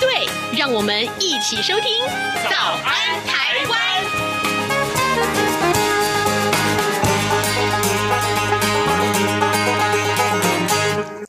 对，让我们一起收听《早安台湾》。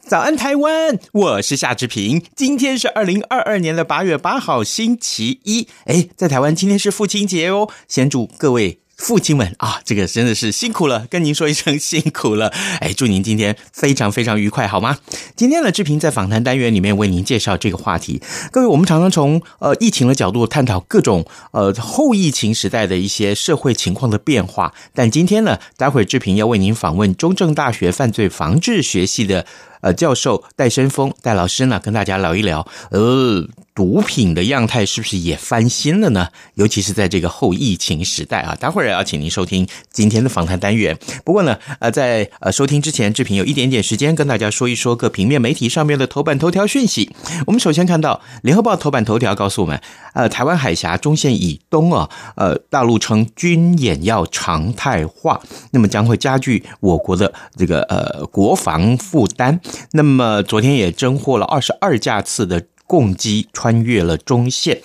早安台湾，我是夏志平。今天是二零二二年的八月八号，星期一。哎，在台湾今天是父亲节哦，先祝各位。父亲们啊，这个真的是辛苦了，跟您说一声辛苦了。哎，祝您今天非常非常愉快，好吗？今天呢，志平在访谈单元里面为您介绍这个话题。各位，我们常常从呃疫情的角度探讨各种呃后疫情时代的一些社会情况的变化。但今天呢，待会志平要为您访问中正大学犯罪防治学系的呃教授戴生峰戴老师呢，跟大家聊一聊呃。毒品的样态是不是也翻新了呢？尤其是在这个后疫情时代啊！待会儿要请您收听今天的访谈单元。不过呢，呃，在呃收听之前，志平有一点点时间跟大家说一说各平面媒体上面的头版头条讯息。我们首先看到《联合报》头版头条告诉我们，呃，台湾海峡中线以东啊，呃，大陆称军演要常态化，那么将会加剧我国的这个呃国防负担。那么昨天也侦获了二十二架次的。共机穿越了中线。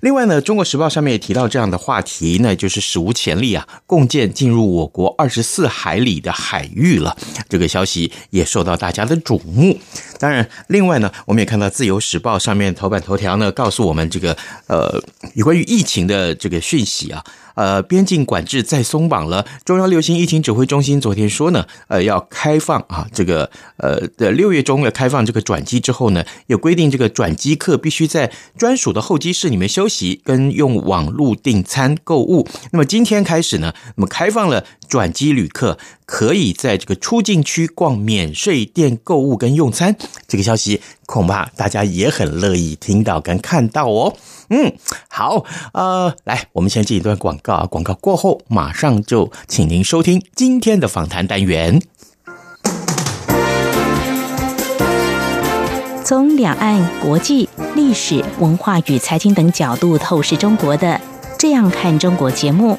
另外呢，《中国时报》上面也提到这样的话题，那就是史无前例啊，共舰进入我国二十四海里的海域了。这个消息也受到大家的瞩目。当然，另外呢，我们也看到《自由时报》上面头版头条呢，告诉我们这个呃，有关于疫情的这个讯息啊。呃，边境管制再松绑了。中央流行疫情指挥中心昨天说呢，呃，要开放啊，这个呃的六月中要开放这个转机之后呢，有规定这个转机客必须在专属的候机室里面休息，跟用网络订餐购物。那么今天开始呢，那么开放了转机旅客可以在这个出境区逛免税店购物跟用餐。这个消息恐怕大家也很乐意听到跟看到哦。嗯，好，呃，来，我们先进一段广告啊，广告过后马上就请您收听今天的访谈单元。从两岸、国际、历史文化与财经等角度透视中国的《这样看中国》节目，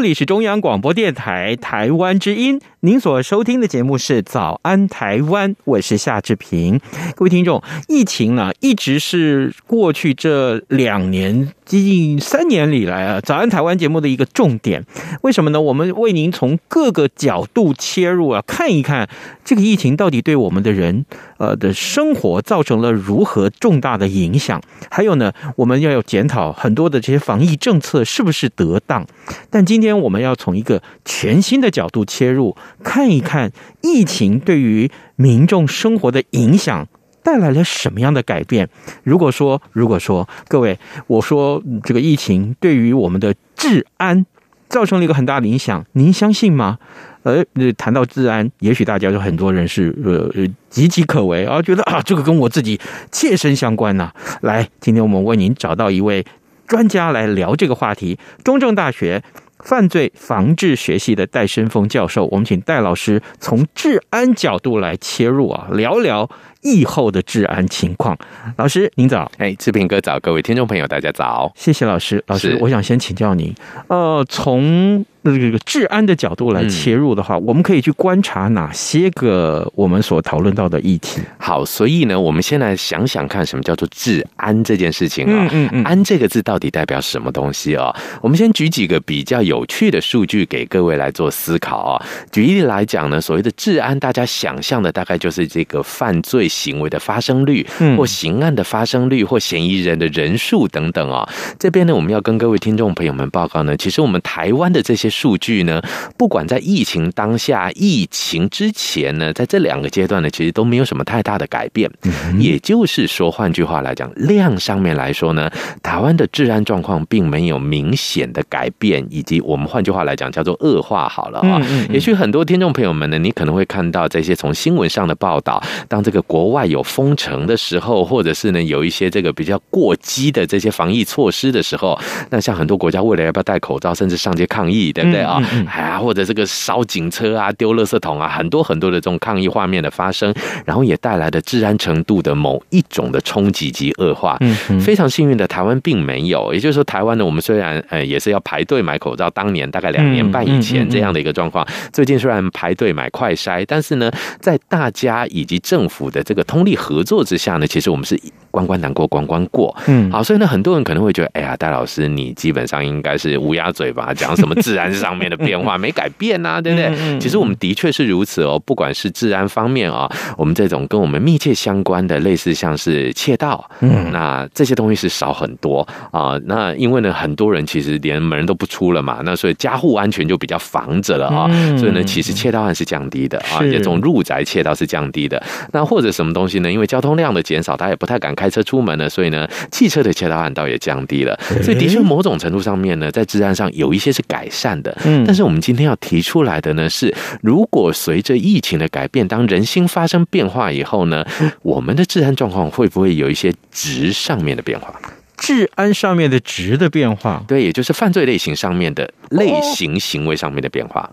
这里是中央广播电台台湾之音，您所收听的节目是《早安台湾》，我是夏志平。各位听众，疫情呢，一直是过去这两年接。近三年里来啊，早安台湾节目的一个重点，为什么呢？我们为您从各个角度切入啊，看一看这个疫情到底对我们的人呃的生活造成了如何重大的影响。还有呢，我们要有检讨很多的这些防疫政策是不是得当。但今天我们要从一个全新的角度切入，看一看疫情对于民众生活的影响。带来了什么样的改变？如果说，如果说，各位，我说这个疫情对于我们的治安造成了一个很大的影响，您相信吗？呃，谈到治安，也许大家有很多人是呃岌岌可危啊，觉得啊，这个跟我自己切身相关呐、啊。来，今天我们为您找到一位专家来聊这个话题，中正大学犯罪防治学系的戴申峰教授，我们请戴老师从治安角度来切入啊，聊聊。疫后的治安情况，老师您早，哎，志平哥早，各位听众朋友大家早，谢谢老师，老师，我想先请教您，呃，从那这个治安的角度来切入的话，嗯，我们可以去观察哪些个我们所讨论到的议题？好，所以呢，我们先来想想看，什么叫做治安这件事情啊？嗯嗯嗯，安这个字到底代表什么东西哦？我们先举几个比较有趣的数据给各位来做思考啊。举例来讲呢，所谓的治安，大家想象的大概就是这个犯罪。行为的发生率，或刑案的发生率，或嫌疑人的人数等等啊、哦，这边呢，我们要跟各位听众朋友们报告呢，其实我们台湾的这些数据呢，不管在疫情当下、疫情之前呢，在这两个阶段呢，其实都没有什么太大的改变。也就是说，换句话来讲，量上面来说呢，台湾的治安状况并没有明显的改变，以及我们换句话来讲叫做恶化好了啊。也许很多听众朋友们呢，你可能会看到这些从新闻上的报道，当这个国国外有封城的时候，或者是呢有一些这个比较过激的这些防疫措施的时候，那像很多国家为了要不要戴口罩，甚至上街抗议，对不对啊？哎、嗯、呀、嗯，或者这个烧警车啊、丢垃圾桶啊，很多很多的这种抗议画面的发生，然后也带来的治安程度的某一种的冲击及恶化。嗯，嗯，非常幸运的台湾并没有，也就是说，台湾呢，我们虽然呃也是要排队买口罩，当年大概两年半以前这样的一个状况，最近虽然排队买快筛，但是呢，在大家以及政府的这个通力合作之下呢，其实我们是关关难过关关过，嗯，好，所以呢，很多人可能会觉得，哎呀，戴老师，你基本上应该是乌鸦嘴吧？讲什么治安上面的变化没改变啊，对不对？其实我们的确是如此哦，不管是治安方面啊，我们这种跟我们密切相关的，类似像是窃盗，嗯，那这些东西是少很多啊。那因为呢，很多人其实连门都不出了嘛，那所以家户安全就比较防着了啊。所以呢，其实窃盗案是降低的啊，这种入宅窃盗是降低的。那或者什么东西呢？因为交通量的减少，他也不太敢开车出门了，所以呢，汽车的窃盗案倒也降低了。所以的确，某种程度上面呢，在治安上有一些是改善的。嗯，但是我们今天要提出来的呢是，如果随着疫情的改变，当人心发生变化以后呢，我们的治安状况会不会有一些值上面的变化？治安上面的值的变化，对，也就是犯罪类型上面的类型行为上面的变化。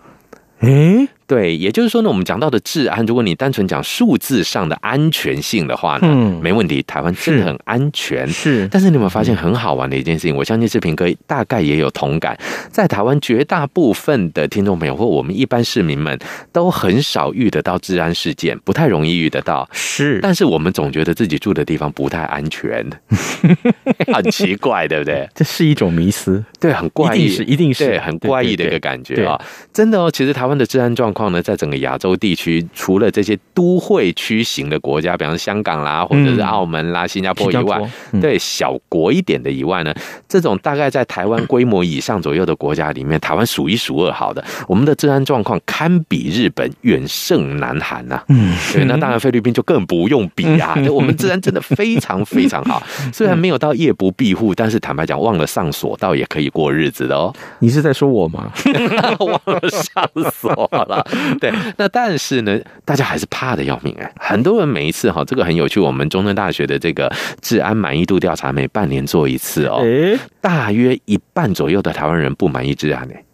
诶。对，也就是说呢，我们讲到的治安，如果你单纯讲数字上的安全性的话呢，嗯，没问题，台湾真的很安全。是，但是你有没有发现很好玩的一件事情？我相信志平哥大概也有同感，在台湾绝大部分的听众朋友或我们一般市民们都很少遇得到治安事件，不太容易遇得到。是，但是我们总觉得自己住的地方不太安全，很奇怪，对不对？这是一种迷思，对，很怪异，一定是，一定是，对，很怪异的一个感觉啊！真的哦，其实台湾的治安状况。况呢，在整个亚洲地区，除了这些都会区型的国家，比方说香港啦，或者是澳门啦、新加坡以外，嗯、对小国一点的以外呢，这种大概在台湾规模以上左右的国家里面，台湾数一数二好的，我们的治安状况堪比日本，远胜南韩呐。嗯，对，那当然菲律宾就更不用比啊，我们治安真的非常非常好，虽然没有到夜不闭户，但是坦白讲，忘了上锁倒也可以过日子的哦。你是在说我吗？忘了上锁了。对，那但是呢，大家还是怕的要命哎。很多人每一次哈，这个很有趣。我们中正大学的这个治安满意度调查，每半年做一次哦。诶，大约一半左右的台湾人不满意治安哎。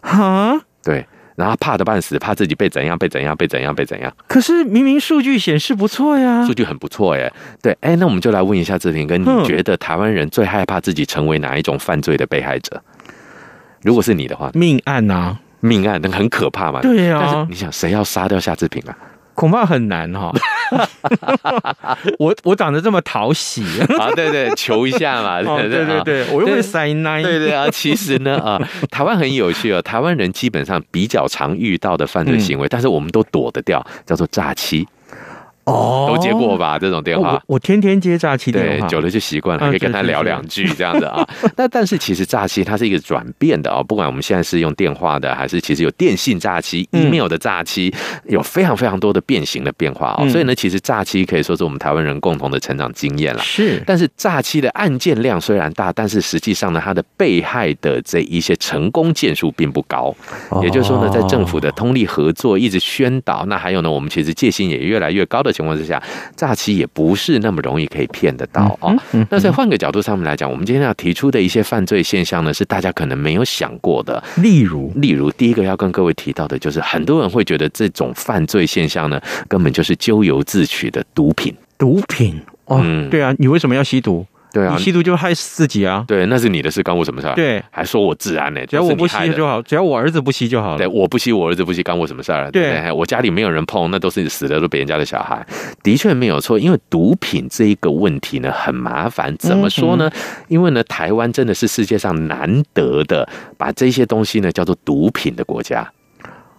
哈，对，然后怕的半死，怕自己被怎样，被怎样，被怎样，被怎样。可是明明数据显示不错呀，数据很不错耶。对，哎，那我们就来问一下志平哥，你觉得台湾人最害怕自己成为哪一种犯罪的被害者？如果是你的话，命案呐、啊。命案那很可怕嘛？对呀、啊，但是你想谁要杀掉夏志平啊？恐怕很难哈、哦。我我长得这么讨喜啊？对对，求一下嘛。对对对，对，我又会塞奶。对对啊，其实呢啊，台湾很有趣哦。台湾人基本上比较常遇到的犯罪行为，嗯、但是我们都躲得掉，叫做诈欺。哦，都接过吧？这种电话，我，我天天接诈欺电话，对，久了就习惯了，可以跟他聊两句这样的啊。那但是其实诈欺它是一个转变的啊，不管我们现在是用电话的，还是其实有电信诈欺、email 的诈欺，有非常非常多的变形的变化啊。所以呢，其实诈欺可以说是我们台湾人共同的成长经验了。是，但是诈欺的案件量虽然大，但是实际上呢，它的被害的这一些成功件数并不高。也就是说呢，在政府的通力合作、一直宣导，那还有呢，我们其实戒心也越来越高的情况之下，诈欺也不是那么容易可以骗得到啊。那在换个角度上面来讲，我们今天要提出的一些犯罪现象呢，是大家可能没有想过的。例如，例如第一个要跟各位提到的就是，很多人会觉得这种犯罪现象呢，根本就是咎由自取的毒品。毒品，哦，嗯，对啊，你为什么要吸毒？对啊，你吸毒就害死自己啊！对，那是你的事，关我什么事儿？对，还说我治安呢？只要我不吸就好，只要我儿子不吸就好了。对，我不吸，我儿子不吸，干我什么事儿？对，我家里没有人碰，那都是死的，都别人家的小孩。的确没有错，因为毒品这一个问题呢，很麻烦。怎么说呢？因为呢，台湾真的是世界上难得的把这些东西呢叫做毒品的国家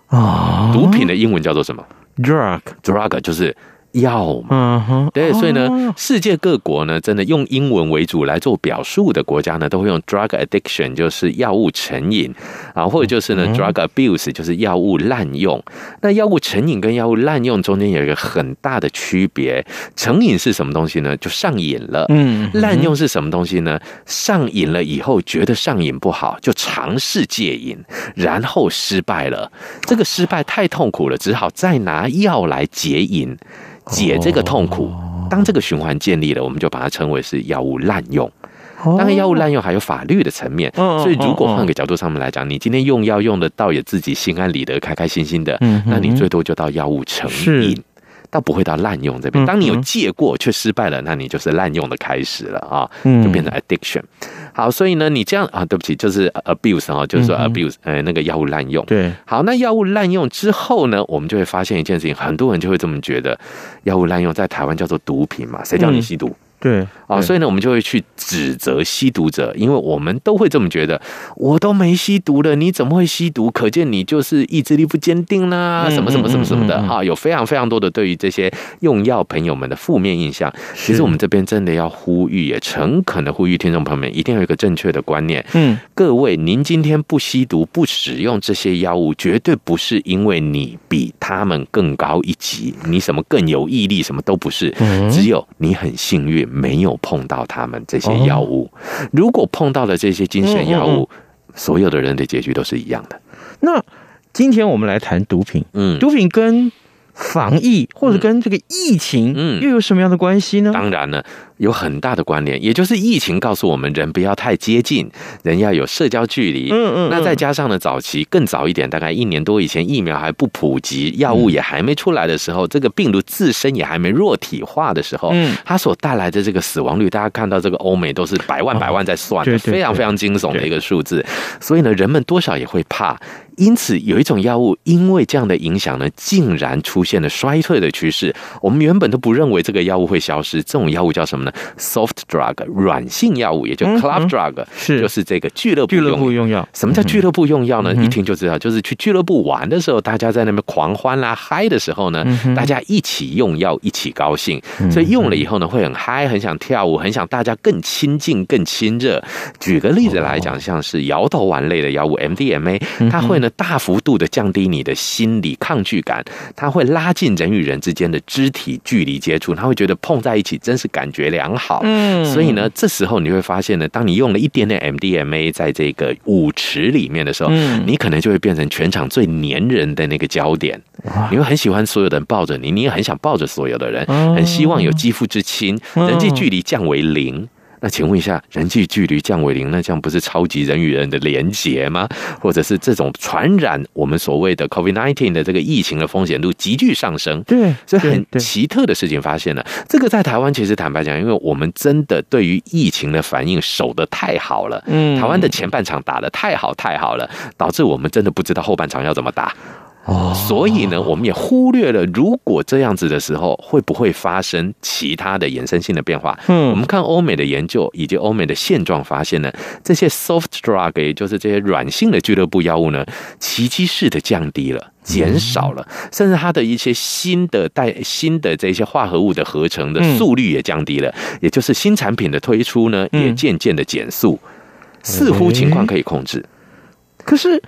啊。毒品的英文叫做什么？Drug，drug 就是。药嘛，对，所以呢，世界各国呢，真的用英文为主来做表述的国家呢，都会用 drug addiction，就是药物成瘾啊，或者就是呢，drug abuse，就是药物滥用。那药物成瘾跟药物滥用中间有一个很大的区别，成瘾是什么东西呢？就上瘾了。嗯，滥用是什么东西呢？上瘾了以后觉得上瘾不好，就尝试戒瘾，然后失败了。这个失败太痛苦了，只好再拿药来解瘾。解这个痛苦，当这个循环建立了，我们就把它称为是药物滥用。当然，药物滥用还有法律的层面，所以如果换个角度上面来讲，你今天用药用的倒也自己心安理得、开开心心的，那你最多就到药物成瘾。倒不会到滥用这边。当你有借过却失败了，那你就是滥用的开始了啊，就变成 addiction。好，所以呢，你这样啊，对不起，就是 abuse 啊，就是说 abuse，呃，那个药物滥用。对，好，那药物滥用之后呢，我们就会发现一件事情，很多人就会这么觉得，药物滥用在台湾叫做毒品嘛，谁叫你吸毒？对啊，所以呢，我们就会去指责吸毒者，因为我们都会这么觉得，我都没吸毒了，你怎么会吸毒？可见你就是意志力不坚定啦，什么什么什么什么的哈，有非常非常多的对于这些用药朋友们的负面印象。其实我们这边真的要呼吁，也诚恳的呼吁听众朋友们，一定要有一个正确的观念。嗯，各位，您今天不吸毒、不使用这些药物，绝对不是因为你比他们更高一级，你什么更有毅力，什么都不是，只有你很幸运。没有碰到他们这些药物，如果碰到了这些精神药物，所有的人的结局都是一样的。那今天我们来谈毒品，嗯，毒品跟防疫或者跟这个疫情，嗯，又有什么样的关系呢？当然了。有很大的关联，也就是疫情告诉我们，人不要太接近，人要有社交距离。嗯嗯。那再加上呢，早期更早一点，大概一年多以前，疫苗还不普及，药物也还没出来的时候，这个病毒自身也还没弱体化的时候，嗯，它所带来的这个死亡率，大家看到这个欧美都是百万百万在算的，非常非常惊悚的一个数字。所以呢，人们多少也会怕。因此，有一种药物，因为这样的影响呢，竟然出现了衰退的趋势。我们原本都不认为这个药物会消失，这种药物叫什么呢？Soft drug 软性药物，也就 club drug，是就是这个俱乐部俱乐部用药。什么叫俱乐部用药呢？一听就知道，就是去俱乐部玩的时候，大家在那边狂欢啦、嗨的时候呢，大家一起用药，一起高兴。所以用了以后呢，会很嗨，很想跳舞，很想大家更亲近、更亲热。举个例子来讲，像是摇头丸类的药物 MDMA，它会呢大幅度的降低你的心理抗拒感，它会拉近人与人之间的肢体距离接触，他会觉得碰在一起真是感觉良好，嗯，所以呢，这时候你会发现呢，当你用了一点点 MDMA 在这个舞池里面的时候，嗯，你可能就会变成全场最黏人的那个焦点，你会很喜欢所有的人抱着你，你也很想抱着所有的人，很希望有肌肤之亲，人际距离降为零。那请问一下，人际距离降为零，那这样不是超级人与人的连结吗？或者是这种传染我们所谓的 COVID-19 的这个疫情的风险度急剧上升？对，所以很奇特的事情发现了。这个在台湾其实坦白讲，因为我们真的对于疫情的反应守得太好了，嗯，台湾的前半场打得太好太好了，导致我们真的不知道后半场要怎么打。哦，所以呢，我们也忽略了，如果这样子的时候，会不会发生其他的衍生性的变化？嗯，我们看欧美的研究以及欧美的现状，发现呢，这些 soft drug，也就是这些软性的俱乐部药物呢，奇迹式的降低了、减少了，甚至它的一些新的带新的这些化合物的合成的速率也降低了，也就是新产品的推出呢，也渐渐的减速，似乎情况可以控制，可是。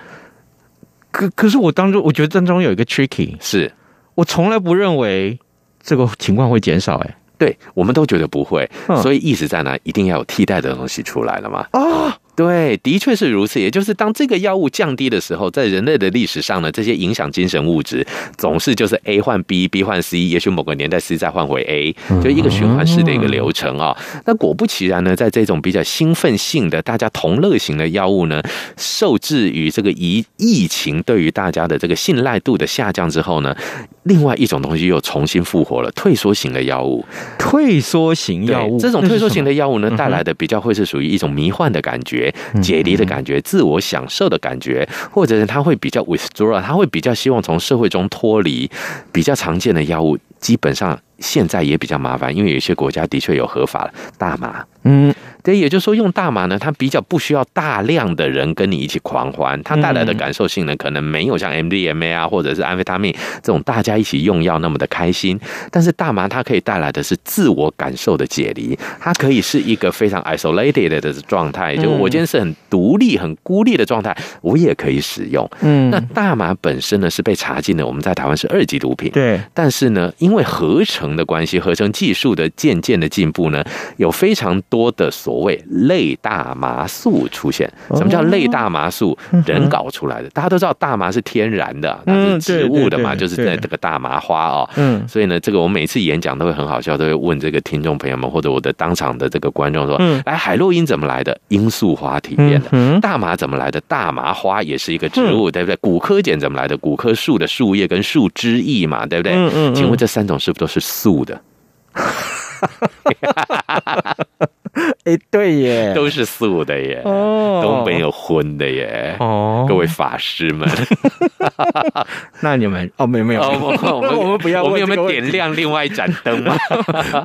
可可是我当中，我觉得当中有一个 tricky，是我从来不认为这个情况会减少，欸，哎，对，我们都觉得不会，所以意思在哪？一定要有替代的东西出来了嘛？啊。对，的确是如此。也就是当这个药物降低的时候，在人类的历史上呢，这些影响精神物质总是就是 A 换 B，B 换 C，也许某个年代 C 再换回 A，就一个循环式的一个流程啊。那果不其然呢，在这种比较兴奋性的、大家同乐型的药物呢，受制于这个疫疫情对于大家的这个信赖度的下降之后呢，另外一种东西又重新复活了——退缩型的药物。退缩型药物，这种退缩型的药物呢，带来的比较会是属于一种迷幻的感觉。解离的感觉，自我享受的感觉，或者是他会比较 withdraw，他会比较希望从社会中脱离。比较常见的药物，基本上现在也比较麻烦，因为有些国家的确有合法的大麻。嗯。对，也就是说，用大麻呢，它比较不需要大量的人跟你一起狂欢，它带来的感受性呢，可能没有像 MDMA 啊，或者是安非他命这种大家一起用药那么的开心。但是大麻它可以带来的是自我感受的解离，它可以是一个非常 isolated 的状态，就我今天是很独立、很孤立的状态，我也可以使用。嗯，那大麻本身呢是被查禁的，我们在台湾是二级毒品。对，但是呢，因为合成的关系，合成技术的渐渐的进步呢，有非常多的所所谓类大麻素出现，什么叫类大麻素？人搞出来的。大家都知道大麻是天然的，它是植物的嘛，就是在这个大麻花哦。嗯，所以呢，这个我每次演讲都会很好笑，都会问这个听众朋友们或者我的当场的这个观众说：“来，海洛因怎么来的？罂粟花提炼的。大麻怎么来的？大麻花也是一个植物，对不对？骨科碱怎么来的？骨科树的树叶跟树枝叶嘛，对不对？嗯嗯。请问这三种是不是都是素的？” 哎，对耶，都是素的耶，哦都没有荤的耶。哦，各位法师们，那你们哦，没有没有，我们 我们不要，我们有没有点亮另外一盏灯吗？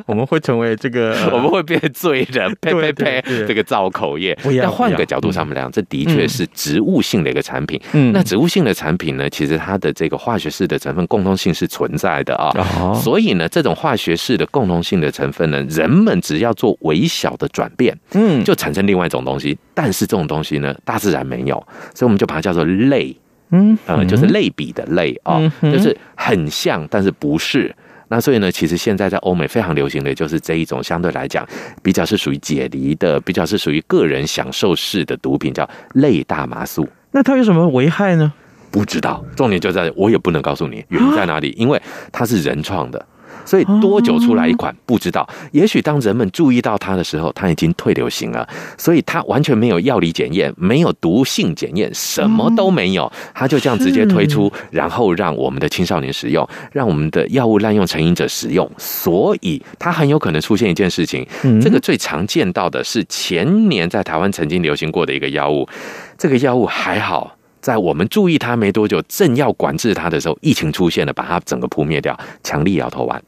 我们会成为这个，我们会变罪人，呸呸呸，这个造口业。但换个角度上面来讲，这的确是植物性的一个产品。嗯，那植物性的产品呢，其实它的这个化学式的成分共通性是存在的啊。所以呢，这种化学式的共通性的成分呢，人们只要做微小的转变，嗯，就产生另外一种东西。但是这种东西呢，大自然没有，所以我们就把它叫做类，嗯，呃，就是类比的类啊，就是很像，但是不是。那所以呢，其实现在在欧美非常流行的就是这一种相对来讲比较是属于解离的，比较是属于个人享受式的毒品，叫类大麻素。那它有什么危害呢？不知道，重点就在我也不能告诉你原因在哪里，因为它是人创的。所以多久出来一款不知道，也许当人们注意到它的时候，它已经退流行了。所以它完全没有药理检验，没有毒性检验，什么都没有，它就这样直接推出，然后让我们的青少年使用，让我们的药物滥用成瘾者使用。所以它很有可能出现一件事情，这个最常见到的是前年在台湾曾经流行过的一个药物，这个药物还好。在我们注意它没多久，正要管制它的时候，疫情出现了，把它整个扑灭掉。强力摇头丸，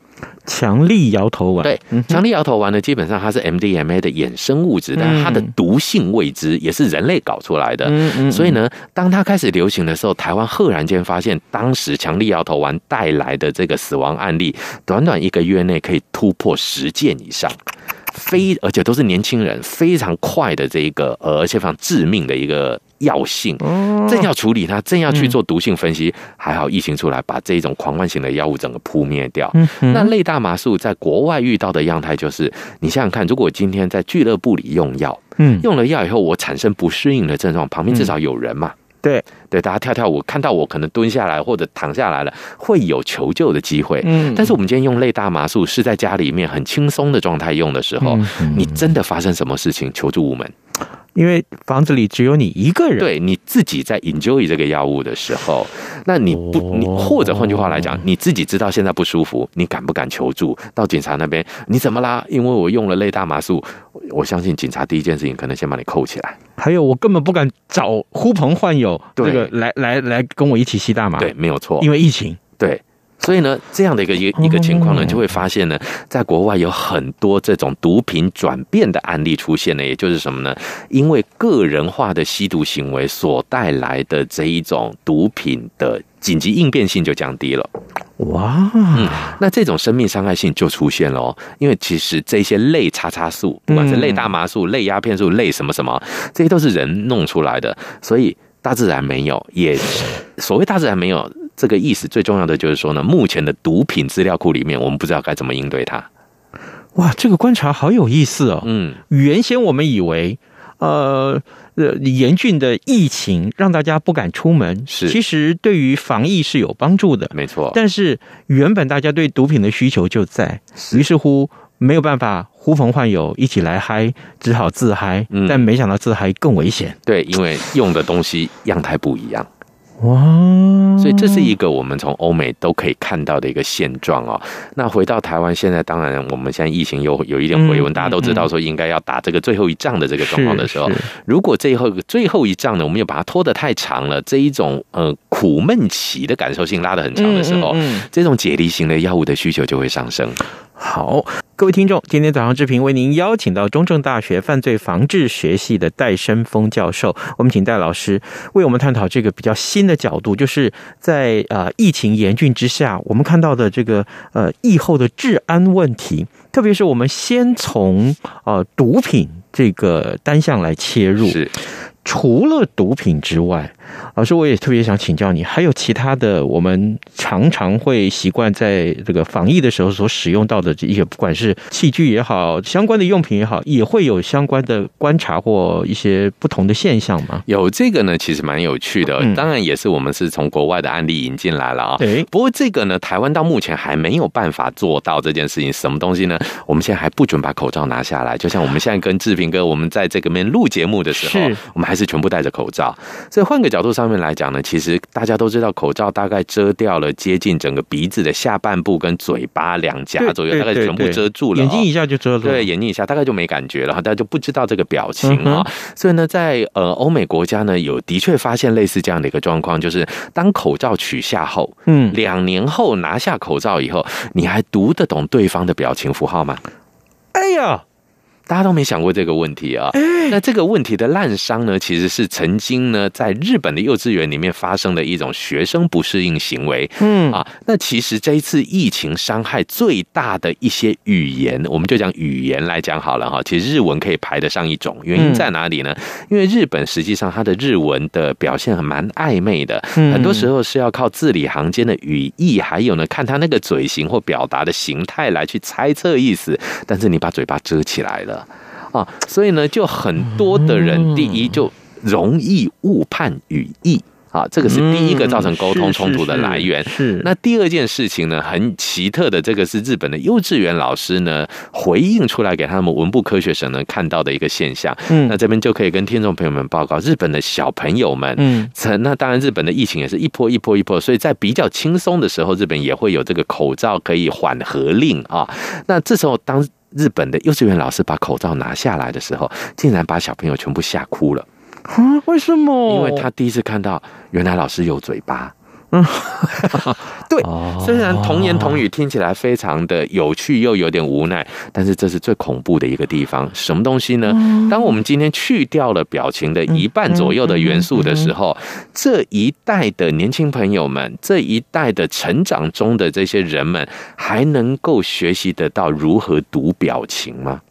强力摇头丸，对，强力摇头丸呢，基本上它是 MDMA 的衍生物质，但它的毒性未知，也是人类搞出来的。所以呢，当它开始流行的时候，台湾赫然间发现，当时强力摇头丸带来的这个死亡案例，短短一个月内可以突破十件以上。非而且都是年轻人，非常快的这一个，而且非常致命的一个药性，正要处理它，正要去做毒性分析，还好疫情出来，把这一种狂欢型的药物整个扑灭掉。那类大麻素在国外遇到的样态就是，你想想看，如果今天在俱乐部里用药，嗯，用了药以后，我产生不适应的症状，旁边至少有人嘛。对对，大家跳跳舞，看到我可能蹲下来或者躺下来了，会有求救的机会。嗯，但是我们今天用类大麻素是在家里面很轻松的状态用的时候，你真的发生什么事情，求助无门。因为房子里只有你一个人，对，你自己在 enjoy 这个药物的时候，那你不，你或者换句话来讲，你自己知道现在不舒服，你敢不敢求助？到警察那边，你怎么啦？因为我用了类大麻素，我相信警察第一件事情可能先把你扣起来。还有，我根本不敢找呼朋唤友，这个个来来来跟我一起吸大麻，对，没有错，因为疫情，对。所以呢，这样的一个一个一个情况呢，就会发现呢，在国外有很多这种毒品转变的案例出现呢。也就是什么呢？因为个人化的吸毒行为所带来的这一种毒品的紧急应变性就降低了。哇，嗯，那这种生命伤害性就出现了哦。因为其实这些类叉叉素，不管是类大麻素、类鸦片素、类什么什么，这些都是人弄出来的，所以大自然没有，也所谓大自然没有。这个意思最重要的就是说呢，目前的毒品资料库里面，我们不知道该怎么应对它。哇，这个观察好有意思哦。嗯，原先我们以为，呃，呃，严峻的疫情让大家不敢出门，是其实对于防疫是有帮助的，没错。但是原本大家对毒品的需求就在，于是乎没有办法呼朋唤友一起来嗨，只好自嗨。嗯，但没想到自嗨更危险。对，因为用的东西样态不一样。哇，所以这是一个我们从欧美都可以看到的一个现状哦。那回到台湾，现在当然我们现在疫情又有一点回温，大家都知道说应该要打这个最后一仗的这个状况的时候，如果最后最后一仗呢，我们又把它拖得太长了，这一种呃苦闷期的感受性拉得很长的时候，这种解离型的药物的需求就会上升。好，各位听众，今天早上志平为您邀请到中正大学犯罪防治学系的戴生峰教授，我们请戴老师为我们探讨这个比较新的角度，就是在呃疫情严峻之下，我们看到的这个呃疫后的治安问题，特别是我们先从呃毒品这个单项来切入，是除了毒品之外。老师，我也特别想请教你，还有其他的我们常常会习惯在这个防疫的时候所使用到的这些，不管是器具也好，相关的用品也好，也会有相关的观察或一些不同的现象吗？有这个呢，其实蛮有趣的，当然也是我们是从国外的案例引进来了啊。对，不过这个呢，台湾到目前还没有办法做到这件事情。什么东西呢？我们现在还不准把口罩拿下来，就像我们现在跟志平哥，我们在这个面录节目的时候，我们还是全部戴着口罩。所以换个角度上面来讲呢，其实大家都知道，口罩大概遮掉了接近整个鼻子的下半部跟嘴巴两颊左右，大概全部遮住了。眼睛一下就遮了，对，眼睛一下大概就没感觉了，大家就不知道这个表情啊。所以呢，在呃欧美国家呢，有的确发现类似这样的一个状况，就是当口罩取下后，嗯，两年后拿下口罩以后，你还读得懂对方的表情符号吗？哎呀！大家都没想过这个问题啊！那这个问题的滥伤呢，其实是曾经呢在日本的幼稚园里面发生的一种学生不适应行为。嗯啊，那其实这一次疫情伤害最大的一些语言，我们就讲语言来讲好了哈。其实日文可以排得上一种，原因在哪里呢？因为日本实际上它的日文的表现还蛮暧昧的，很多时候是要靠字里行间的语义，还有呢看他那个嘴型或表达的形态来去猜测意思。但是你把嘴巴遮起来了。啊，所以呢，就很多的人，第一就容易误判语义啊，这个是第一个造成沟通冲突的来源。是，那第二件事情呢，很奇特的，这个是日本的幼稚园老师呢回应出来给他们文部科学省呢看到的一个现象。嗯，那这边就可以跟听众朋友们报告，日本的小朋友们，嗯，那当然日本的疫情也是一波一波一波，所以在比较轻松的时候，日本也会有这个口罩可以缓和令啊。那这时候当日本的幼稚园老师把口罩拿下来的时候，竟然把小朋友全部吓哭了。啊？为什么？因为他第一次看到，原来老师有嘴巴。嗯，对，虽然童言童语听起来非常的有趣，又有点无奈，但是这是最恐怖的一个地方。什么东西呢？当我们今天去掉了表情的一半左右的元素的时候，这一代的年轻朋友们，这一代的成长中的这些人们，还能够学习得到如何读表情吗？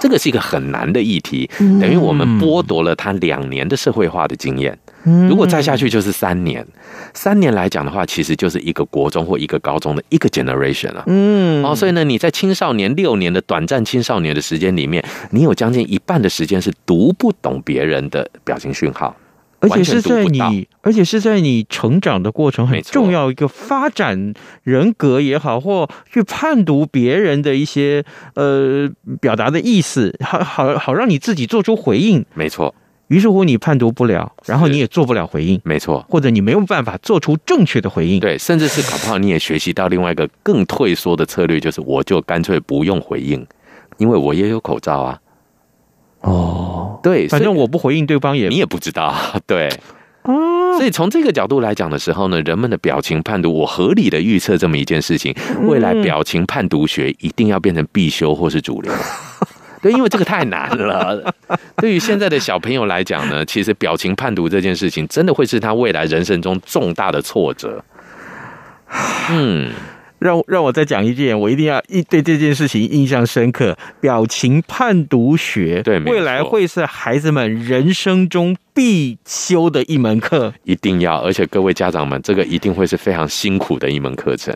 这个是一个很难的议题，等于我们剥夺了他两年的社会化的经验。如果再下去就是三年，三年来讲的话，其实就是一个国中或一个高中的一个 generation 了。嗯，哦，所以呢，你在青少年六年的短暂青少年的时间里面，你有将近一半的时间是读不懂别人的表情讯号。而且是在你，而且是在你成长的过程很重要一个发展人格也好，或去判读别人的一些呃表达的意思，好好好让你自己做出回应。没错。于是乎你判读不了，然后你也做不了回应。没错。或者你没有办法做出正确的回应。对，甚至是搞不好你也学习到另外一个更退缩的策略，就是我就干脆不用回应，因为我也有口罩啊。哦，对，反正我不回应对方也，你也不知道。对，哦，所以从这个角度来讲的时候呢，人们的表情判读，我合理的预测这么一件事情，未来表情判读学一定要变成必修或是主流。对，因为这个太难了。对于现在的小朋友来讲呢，其实表情判读这件事情，真的会是他未来人生中重大的挫折。嗯。让让我再讲一遍，我一定要一对这件事情印象深刻。表情判读学，对，未来会是孩子们人生中必修的一门课，一定要。而且各位家长们，这个一定会是非常辛苦的一门课程，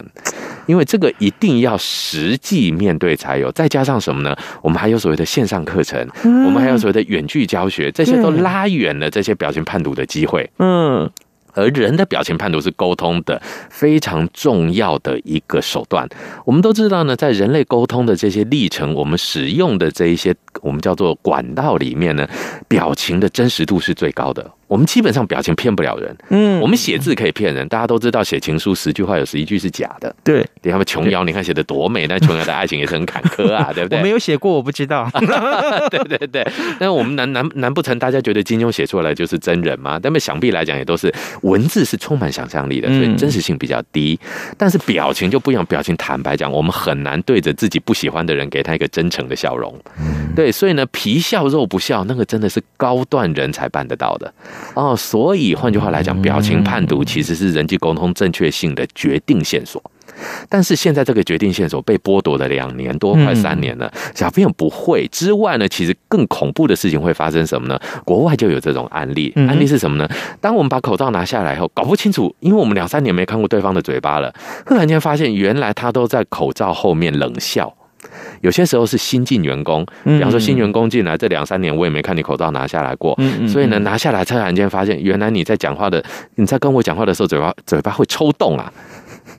因为这个一定要实际面对才有。再加上什么呢？我们还有所谓的线上课程，嗯、我们还有所谓的远距教学，这些都拉远了这些表情判读的机会。嗯。而人的表情判读是沟通的非常重要的一个手段。我们都知道呢，在人类沟通的这些历程，我们使用的这一些我们叫做管道里面呢，表情的真实度是最高的。我们基本上表情骗不了人，嗯，我们写字可以骗人，大家都知道写情书十句话有十一句是假的，对。你看琼瑶，你看写的多美，但琼瑶的爱情也是很坎坷啊，对不对？我没有写过，我不知道。对 对对，但是我们难难难不成大家觉得金庸写出来就是真人吗？那么想必来讲也都是文字是充满想象力的，所以真实性比较低。但是表情就不一样，表情坦白讲，我们很难对着自己不喜欢的人给他一个真诚的笑容。对，所以呢，皮笑肉不笑，那个真的是高段人才办得到的。哦，所以换句话来讲，表情判读其实是人际沟通正确性的决定线索。但是现在这个决定线索被剥夺了两年多，快三年了。小朋友不会之外呢，其实更恐怖的事情会发生什么呢？国外就有这种案例，案例是什么呢？当我们把口罩拿下来以后，搞不清楚，因为我们两三年没看过对方的嘴巴了，突然间发现原来他都在口罩后面冷笑。有些时候是新进员工，比方说新员工进来这两三年，我也没看你口罩拿下来过，所以呢，拿下来突然间发现，原来你在讲话的，你在跟我讲话的时候，嘴巴嘴巴会抽动啊！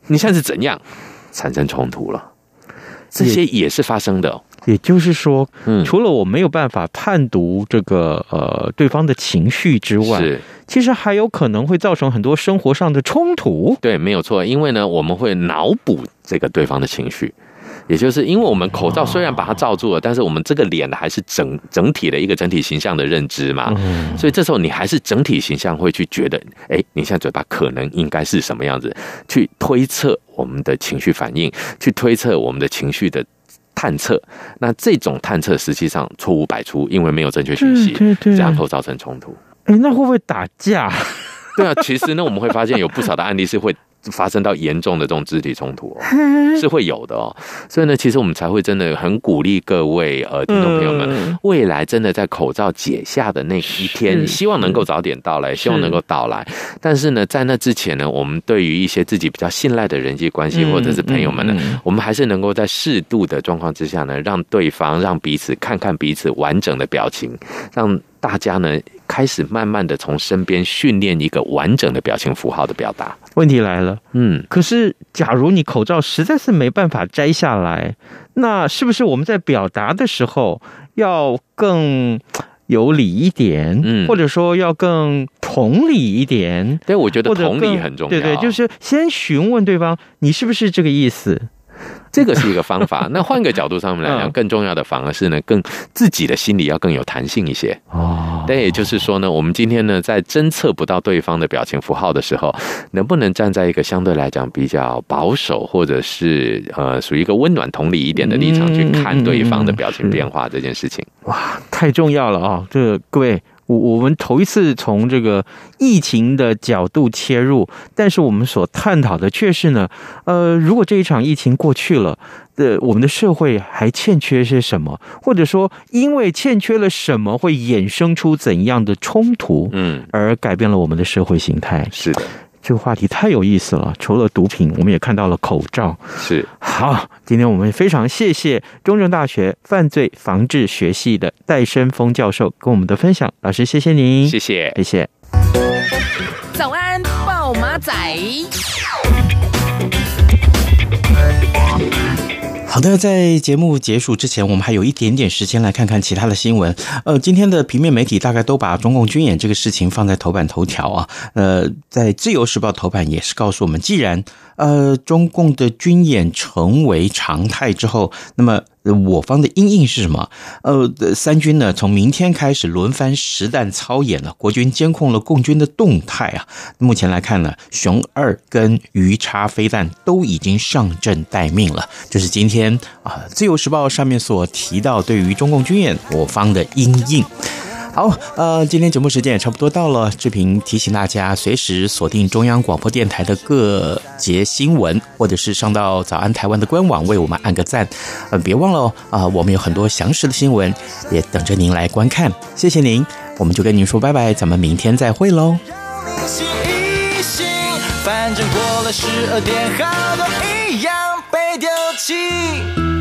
你现在是怎样产生冲突了？这些也是发生的哦。也就是说，除了我没有办法判读这个呃对方的情绪之外，是其实还有可能会造成很多生活上的冲突。对，没有错，因为呢，我们会脑补这个对方的情绪。也就是因为我们口罩虽然把它罩住了，但是我们这个脸还是整整体的一个整体形象的认知嘛，所以这时候你还是整体形象会去觉得，哎，你现在嘴巴可能应该是什么样子，去推测我们的情绪反应，去推测我们的情绪的探测。那这种探测实际上错误百出，因为没有正确讯息，然后造成冲突。哎，那会不会打架？对啊，其实呢，我们会发现有不少的案例是会。发生到严重的这种肢体冲突哦，是会有的哦。所以呢，其实我们才会真的很鼓励各位呃听众朋友们，未来真的在口罩解下的那一天，希望能够早点到来，希望能够到来。但是呢，在那之前呢，我们对于一些自己比较信赖的人际关系或者是朋友们呢，我们还是能够在适度的状况之下呢，让对方让彼此看看彼此完整的表情，让。大家呢，开始慢慢的从身边训练一个完整的表情符号的表达。问题来了，嗯，可是假如你口罩实在是没办法摘下来，那是不是我们在表达的时候要更有理一点，嗯，或者说要更同理一点？对，我觉得同理很重要。对对，就是先询问对方，你是不是这个意思？这个是一个方法。那换个角度上面来讲，更重要的反而是呢，更自己的心理要更有弹性一些。哦，但也就是说呢，我们今天呢，在侦测不到对方的表情符号的时候，能不能站在一个相对来讲比较保守，或者是呃，属于一个温暖同理一点的立场去看对方的表情变化这件事情？哇，太重要了啊！这个各位。我我们头一次从这个疫情的角度切入，但是我们所探讨的却是呢，呃，如果这一场疫情过去了，的我们的社会还欠缺些什么，或者说因为欠缺了什么，会衍生出怎样的冲突，嗯，而改变了我们的社会形态。是的。这个话题太有意思了。除了毒品，我们也看到了口罩。是。好，今天我们非常谢谢中正大学犯罪防治学系的戴生峰教授跟我们的分享。老师，谢谢您。谢谢，谢谢。早安，暴马仔。好的，在节目结束之前，我们还有一点点时间来看看其他的新闻。呃，今天的平面媒体大概都把中共军演这个事情放在头版头条啊。呃，在《自由时报》头版也是告诉我们，既然呃，中共的军演成为常态之后，那么我方的阴影是什么？呃，三军呢，从明天开始轮番实弹操演了，国军监控了共军的动态啊。目前来看呢，熊二跟鱼叉飞弹都已经上阵待命了。这是今天啊，《自由时报》上面所提到对于中共军演我方的阴影。好，呃，今天节目时间也差不多到了。志平提醒大家，随时锁定中央广播电台的各节新闻，或者是上到早安台湾的官网为我们按个赞。呃，别忘了啊、我们有很多详实的新闻也等着您来观看。谢谢您，我们就跟您说拜拜，咱们明天再会喽。反正过了十二点，好多一样被丢弃。